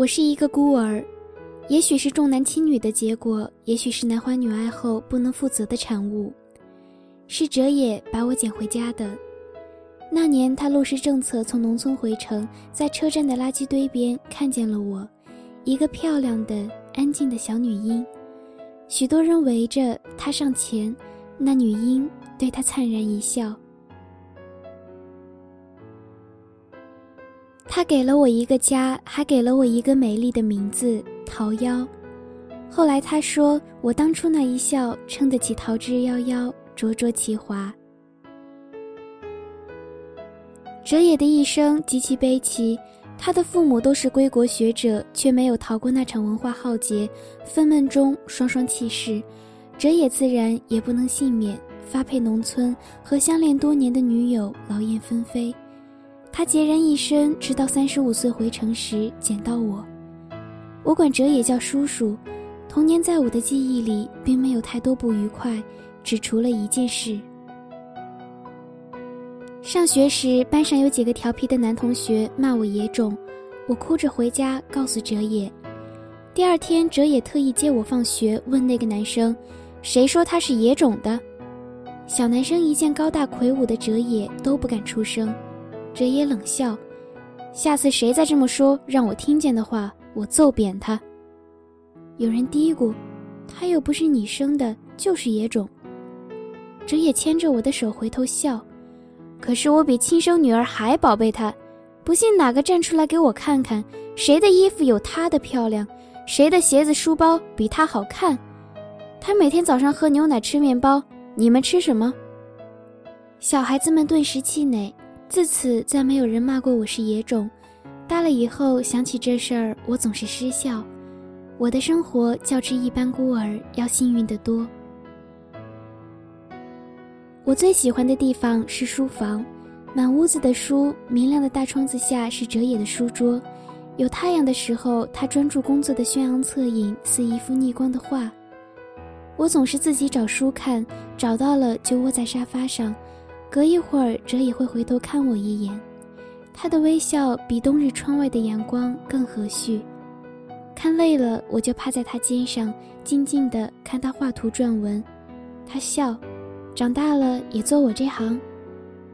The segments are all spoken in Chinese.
我是一个孤儿，也许是重男轻女的结果，也许是男欢女爱后不能负责的产物。是哲野把我捡回家的。那年他落实政策从农村回城，在车站的垃圾堆边看见了我，一个漂亮的、安静的小女婴。许多人围着他上前，那女婴对他灿然一笑。他给了我一个家，还给了我一个美丽的名字——桃夭。后来他说，我当初那一笑撑得起桃之夭夭，灼灼其华。哲野的一生极其悲戚，他的父母都是归国学者，却没有逃过那场文化浩劫，愤懑中双双弃世。哲野自然也不能幸免，发配农村，和相恋多年的女友劳燕分飞。他孑然一身，直到三十五岁回城时捡到我。我管哲野叫叔叔。童年在我的记忆里并没有太多不愉快，只除了一件事。上学时，班上有几个调皮的男同学骂我野种，我哭着回家告诉哲野。第二天，哲野特意接我放学，问那个男生：“谁说他是野种的？”小男生一见高大魁梧的哲野，都不敢出声。哲野冷笑：“下次谁再这么说，让我听见的话，我揍扁他。”有人嘀咕：“他又不是你生的，就是野种。”哲野牵着我的手回头笑：“可是我比亲生女儿还宝贝他，不信哪个站出来给我看看，谁的衣服有他的漂亮，谁的鞋子书包比他好看？他每天早上喝牛奶吃面包，你们吃什么？”小孩子们顿时气馁。自此，再没有人骂过我是野种。大了以后想起这事儿，我总是失笑。我的生活较之一般孤儿要幸运得多。我最喜欢的地方是书房，满屋子的书，明亮的大窗子下是哲野的书桌，有太阳的时候，他专注工作的轩昂侧影似一幅逆光的画。我总是自己找书看，找到了就窝在沙发上。隔一会儿，哲也会回头看我一眼，他的微笑比冬日窗外的阳光更和煦。看累了，我就趴在他肩上，静静地看他画图撰文。他笑，长大了也做我这行。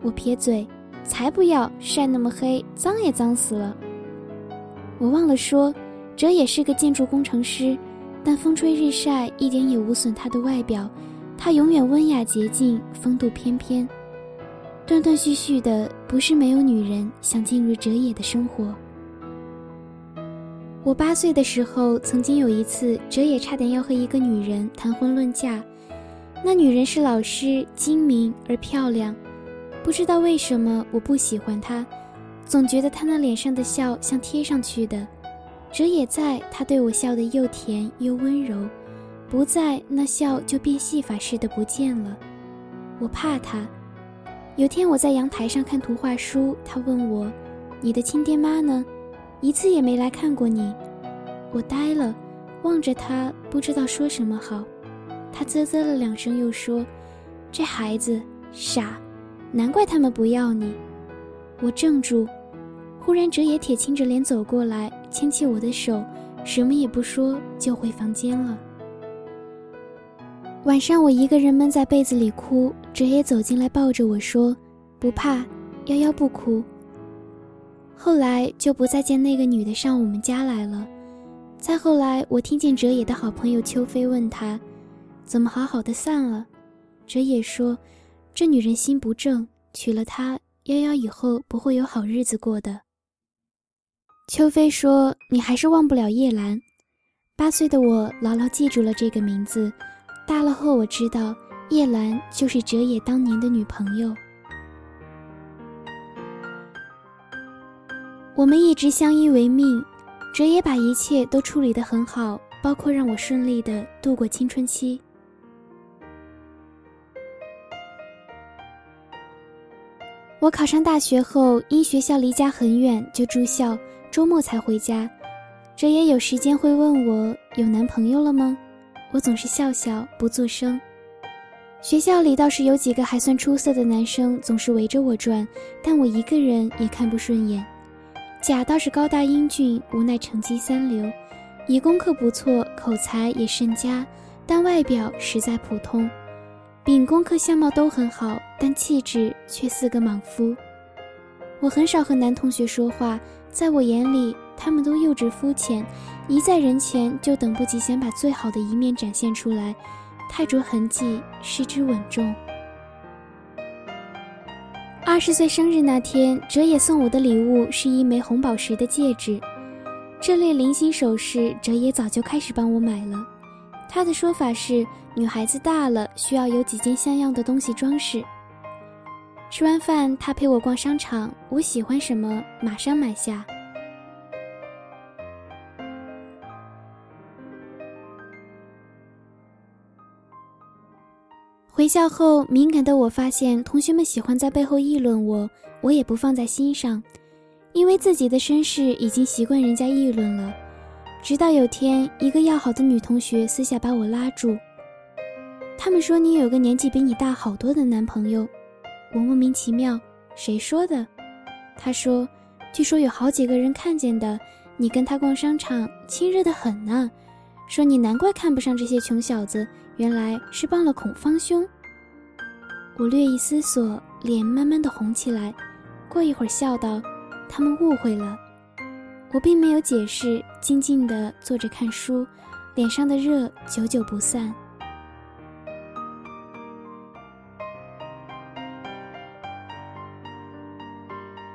我撇嘴，才不要，晒那么黑，脏也脏死了。我忘了说，哲也是个建筑工程师，但风吹日晒一点也无损他的外表，他永远温雅洁净，风度翩翩。断断续续的，不是没有女人想进入哲野的生活。我八岁的时候，曾经有一次，哲野差点要和一个女人谈婚论嫁。那女人是老师，精明而漂亮。不知道为什么，我不喜欢她，总觉得她那脸上的笑像贴上去的。哲野在，她对我笑得又甜又温柔；不在，那笑就变戏法似的不见了。我怕她。有天我在阳台上看图画书，他问我：“你的亲爹妈呢？一次也没来看过你。”我呆了，望着他，不知道说什么好。他啧啧了两声，又说：“这孩子傻，难怪他们不要你。”我怔住，忽然哲也铁青着脸走过来，牵起我的手，什么也不说，就回房间了。晚上我一个人闷在被子里哭，哲也走进来抱着我说：“不怕，夭夭不哭。”后来就不再见那个女的上我们家来了。再后来，我听见哲野的好朋友秋飞问他：“怎么好好的散了？”哲野说：“这女人心不正，娶了她，夭夭以后不会有好日子过的。”秋飞说：“你还是忘不了叶兰。”八岁的我牢牢记住了这个名字。大了后，我知道叶兰就是哲野当年的女朋友。我们一直相依为命，哲野把一切都处理得很好，包括让我顺利的度过青春期。我考上大学后，因学校离家很远，就住校，周末才回家。哲野有时间会问我有男朋友了吗？我总是笑笑不作声。学校里倒是有几个还算出色的男生，总是围着我转，但我一个人也看不顺眼。甲倒是高大英俊，无奈成绩三流，乙功课不错，口才也甚佳，但外表实在普通。丙功课相貌都很好，但气质却似个莽夫。我很少和男同学说话，在我眼里，他们都幼稚肤浅，一在人前就等不及想把最好的一面展现出来，太着痕迹，失之稳重。二十岁生日那天，哲野送我的礼物是一枚红宝石的戒指，这类零星首饰，哲野早就开始帮我买了。他的说法是，女孩子大了需要有几件像样的东西装饰。吃完饭，他陪我逛商场，我喜欢什么马上买下。回校后，敏感的我发现同学们喜欢在背后议论我，我也不放在心上，因为自己的身世已经习惯人家议论了。直到有天，一个要好的女同学私下把我拉住。他们说你有个年纪比你大好多的男朋友，我莫名其妙，谁说的？他说，据说有好几个人看见的，你跟他逛商场，亲热的很呢。说你难怪看不上这些穷小子，原来是帮了孔方兄。我略一思索，脸慢慢的红起来，过一会儿笑道：“他们误会了。”我并没有解释，静静的坐着看书，脸上的热久久不散。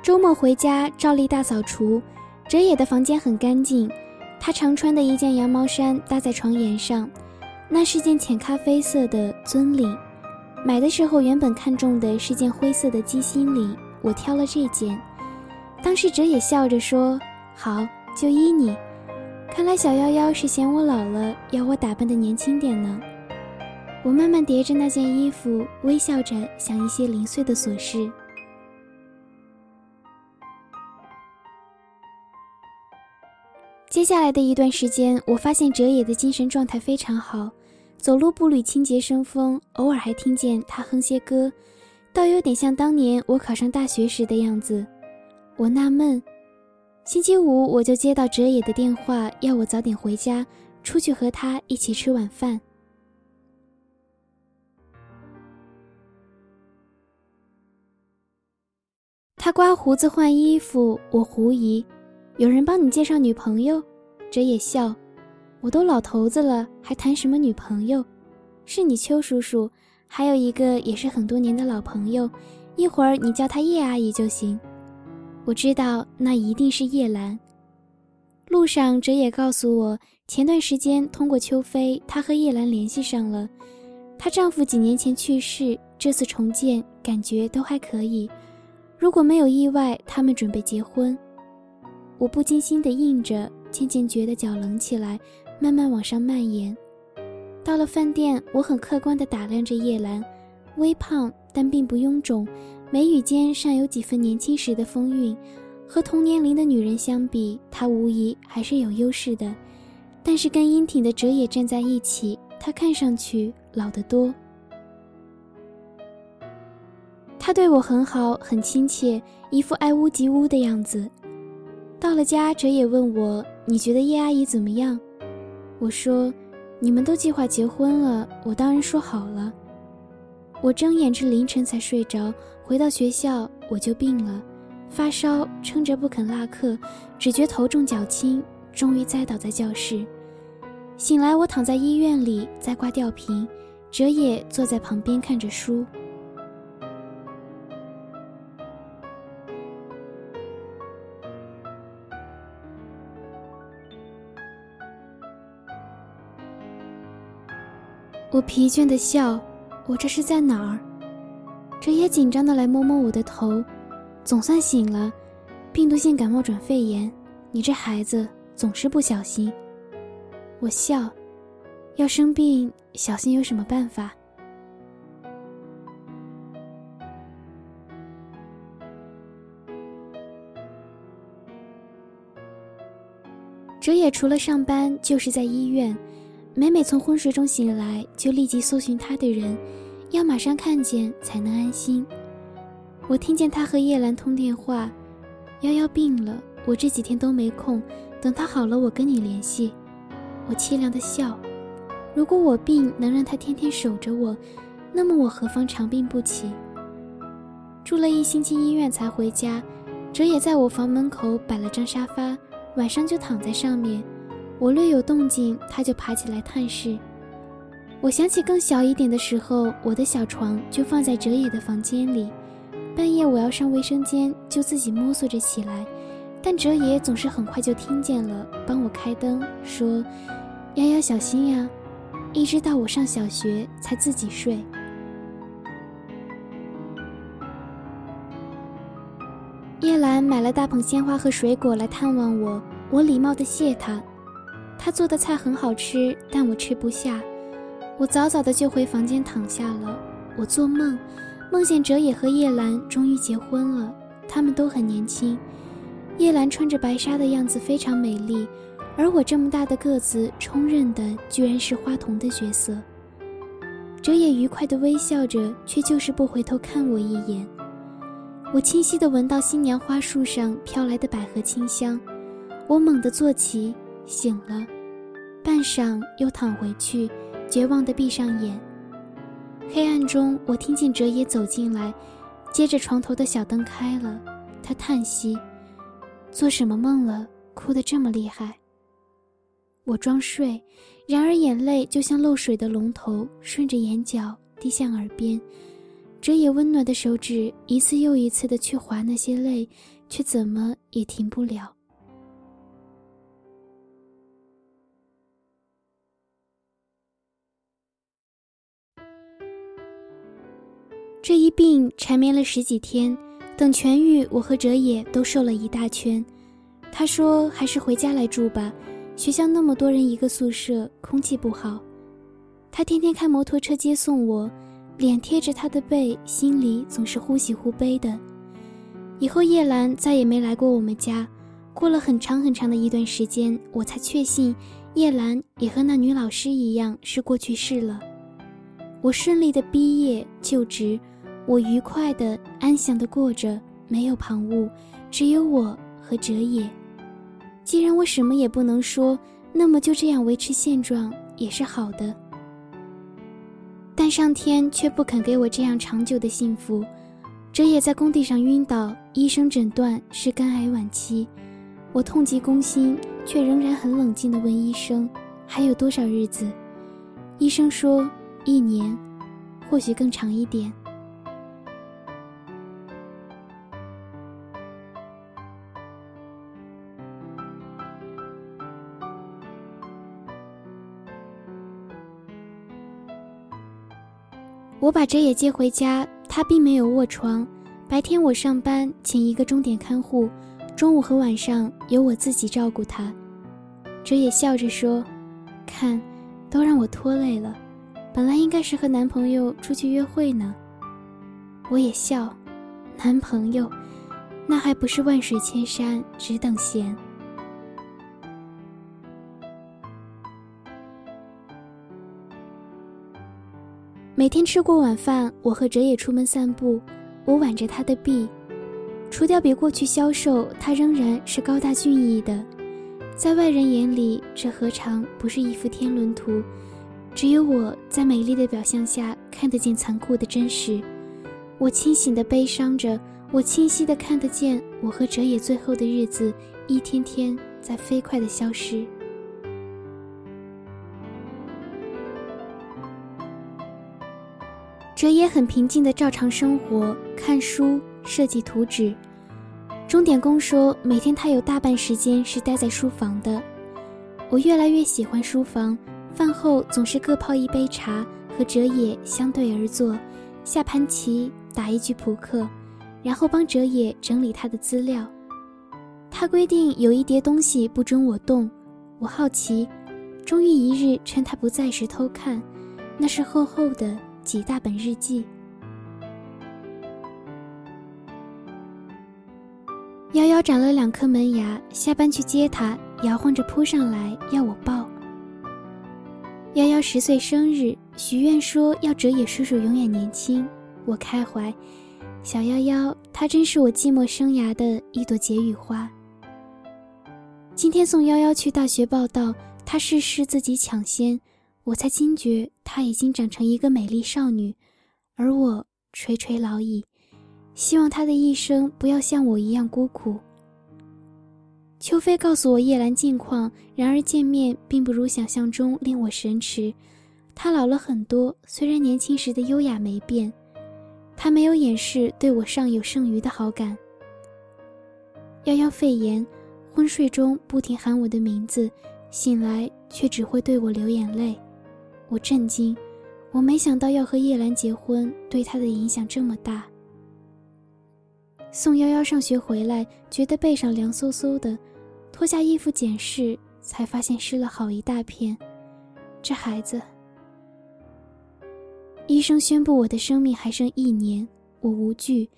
周末回家，照例大扫除。哲野的房间很干净，他常穿的一件羊毛衫搭在床沿上，那是件浅咖啡色的尊领。买的时候原本看中的是件灰色的鸡心领，我挑了这件。当事者也笑着说。好，就依你。看来小夭夭是嫌我老了，要我打扮的年轻点呢。我慢慢叠着那件衣服，微笑着想一些零碎的琐事。接下来的一段时间，我发现哲野的精神状态非常好，走路步履清洁生风，偶尔还听见他哼些歌，倒有点像当年我考上大学时的样子。我纳闷。星期五我就接到哲野的电话，要我早点回家，出去和他一起吃晚饭。他刮胡子换衣服，我狐疑：有人帮你介绍女朋友？哲野笑：我都老头子了，还谈什么女朋友？是你邱叔叔，还有一个也是很多年的老朋友，一会儿你叫他叶阿姨就行。我知道那一定是叶兰。路上，哲也告诉我，前段时间通过邱飞，他和叶兰联系上了。她丈夫几年前去世，这次重建感觉都还可以。如果没有意外，他们准备结婚。我不禁心地应着，渐渐觉得脚冷起来，慢慢往上蔓延。到了饭店，我很客观地打量着叶兰，微胖但并不臃肿。眉宇间尚有几分年轻时的风韵，和同年龄的女人相比，她无疑还是有优势的。但是跟英挺的哲野站在一起，她看上去老得多。他对我很好，很亲切，一副爱屋及乌的样子。到了家，哲野问我：“你觉得叶阿姨怎么样？”我说：“你们都计划结婚了，我当然说好了。”我睁眼至凌晨才睡着。回到学校，我就病了，发烧，撑着不肯落课，只觉头重脚轻，终于栽倒在教室。醒来，我躺在医院里，在挂吊瓶，哲野坐在旁边看着书。我疲倦的笑，我这是在哪儿？哲也紧张的来摸摸我的头，总算醒了。病毒性感冒转肺炎，你这孩子总是不小心。我笑，要生病小心有什么办法？哲也除了上班就是在医院，每每从昏睡中醒来，就立即搜寻他的人。要马上看见才能安心。我听见他和叶兰通电话，夭夭病了，我这几天都没空，等他好了我跟你联系。我凄凉的笑。如果我病能让他天天守着我，那么我何妨长病不起？住了一星期医院才回家，哲也在我房门口摆了张沙发，晚上就躺在上面。我略有动静，他就爬起来探视。我想起更小一点的时候，我的小床就放在哲野的房间里，半夜我要上卫生间，就自己摸索着起来，但哲野总是很快就听见了，帮我开灯，说：“丫丫小心呀。”一直到我上小学才自己睡。叶兰买了大捧鲜花和水果来探望我，我礼貌地谢她。他做的菜很好吃，但我吃不下。我早早的就回房间躺下了。我做梦，梦见哲野和叶兰终于结婚了。他们都很年轻，叶兰穿着白纱的样子非常美丽。而我这么大的个子，充任的居然是花童的角色。哲野愉快的微笑着，却就是不回头看我一眼。我清晰的闻到新娘花束上飘来的百合清香，我猛地坐起，醒了，半晌又躺回去，绝望地闭上眼。黑暗中，我听见哲野走进来，接着床头的小灯开了，他叹息：“做什么梦了？哭得这么厉害？”我装睡，然而眼泪就像漏水的龙头，顺着眼角滴向耳边。哲野温暖的手指一次又一次的去划那些泪，却怎么也停不了。这一病缠绵了十几天，等痊愈，我和哲野都瘦了一大圈。他说：“还是回家来住吧。”学校那么多人一个宿舍，空气不好。他天天开摩托车接送我，脸贴着他的背，心里总是忽喜忽悲的。以后叶兰再也没来过我们家。过了很长很长的一段时间，我才确信叶兰也和那女老师一样是过去式了。我顺利的毕业就职，我愉快的安详的过着，没有旁骛，只有我和哲野。既然我什么也不能说，那么就这样维持现状也是好的。但上天却不肯给我这样长久的幸福。哲野在工地上晕倒，医生诊断是肝癌晚期。我痛极攻心，却仍然很冷静地问医生：“还有多少日子？”医生说：“一年，或许更长一点。”我把哲野接回家，他并没有卧床。白天我上班，请一个钟点看护，中午和晚上由我自己照顾他。哲野笑着说：“看，都让我拖累了。本来应该是和男朋友出去约会呢。”我也笑：“男朋友，那还不是万水千山只等闲。”每天吃过晚饭，我和哲野出门散步，我挽着他的臂。除掉比过去消瘦，他仍然是高大俊逸的。在外人眼里，这何尝不是一幅天伦图？只有我在美丽的表象下看得见残酷的真实。我清醒的悲伤着，我清晰的看得见我和哲野最后的日子，一天天在飞快的消失。哲也很平静的照常生活，看书，设计图纸。钟点工说，每天他有大半时间是待在书房的。我越来越喜欢书房，饭后总是各泡一杯茶，和哲野相对而坐，下盘棋，打一局扑克，然后帮哲野整理他的资料。他规定有一叠东西不准我动，我好奇，终于一日趁他不在时偷看，那是厚厚的。几大本日记。夭夭长了两颗门牙，下班去接她，摇晃着扑上来要我抱。瑶瑶十岁生日，许愿说要哲野叔叔永远年轻。我开怀，小夭夭，她真是我寂寞生涯的一朵解语花。今天送夭夭去大学报道，她事事自己抢先，我才惊觉她已经长成一个美丽少女，而我垂垂老矣。希望她的一生不要像我一样孤苦。秋飞告诉我叶兰近况，然而见面并不如想象中令我神驰。她老了很多，虽然年轻时的优雅没变。她没有掩饰对我尚有剩余的好感。夭夭肺炎，昏睡中不停喊我的名字，醒来却只会对我流眼泪。我震惊，我没想到要和叶兰结婚对她的影响这么大。送夭夭上学回来，觉得背上凉飕飕的。脱下衣服检视，才发现湿了好一大片。这孩子，医生宣布我的生命还剩一年，我无惧，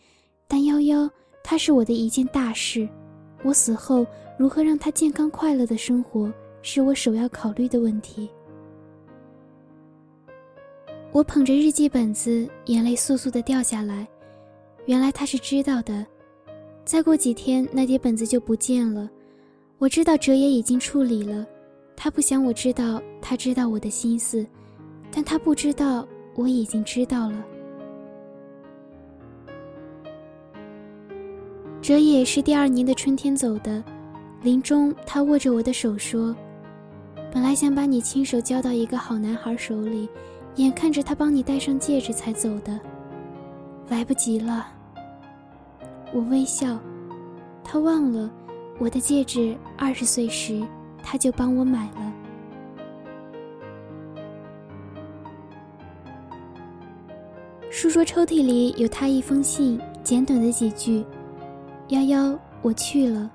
但夭夭，她是我的一件大事。我死后如何让她健康快乐的生活，是我首要考虑的问题。我捧着日记本子，眼泪簌簌的掉下来。原来他是知道的，再过几天那叠本子就不见了。我知道哲野已经处理了，他不想我知道，他知道我的心思，但他不知道我已经知道了。哲野是第二年的春天走的，临终他握着我的手说：“本来想把你亲手交到一个好男孩手里，眼看着他帮你戴上戒指才走的，来不及了。”我微笑，他忘了。我的戒指，二十岁时他就帮我买了。书桌抽屉里有他一封信，简短的几句：“幺幺，我去了，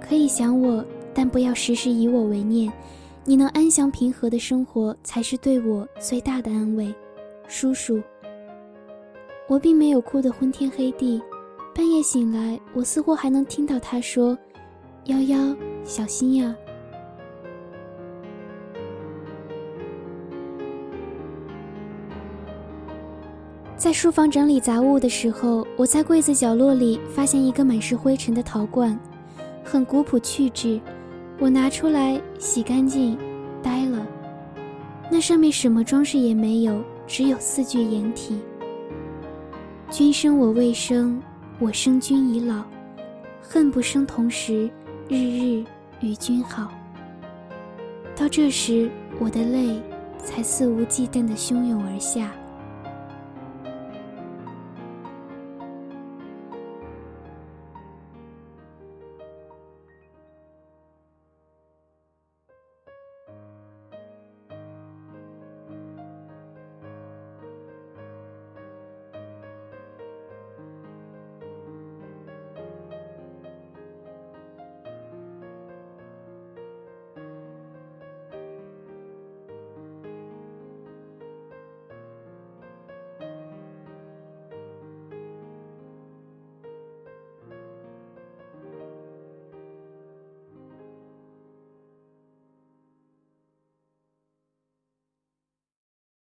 可以想我，但不要时时以我为念。你能安详平和的生活，才是对我最大的安慰。”叔叔，我并没有哭得昏天黑地，半夜醒来，我似乎还能听到他说。幺幺，小心呀！在书房整理杂物的时候，我在柜子角落里发现一个满是灰尘的陶罐，很古朴趣致。我拿出来洗干净，呆了。那上面什么装饰也没有，只有四句掩体：“君生我未生，我生君已老，恨不生同时。”日日与君好。到这时，我的泪才肆无忌惮地汹涌而下。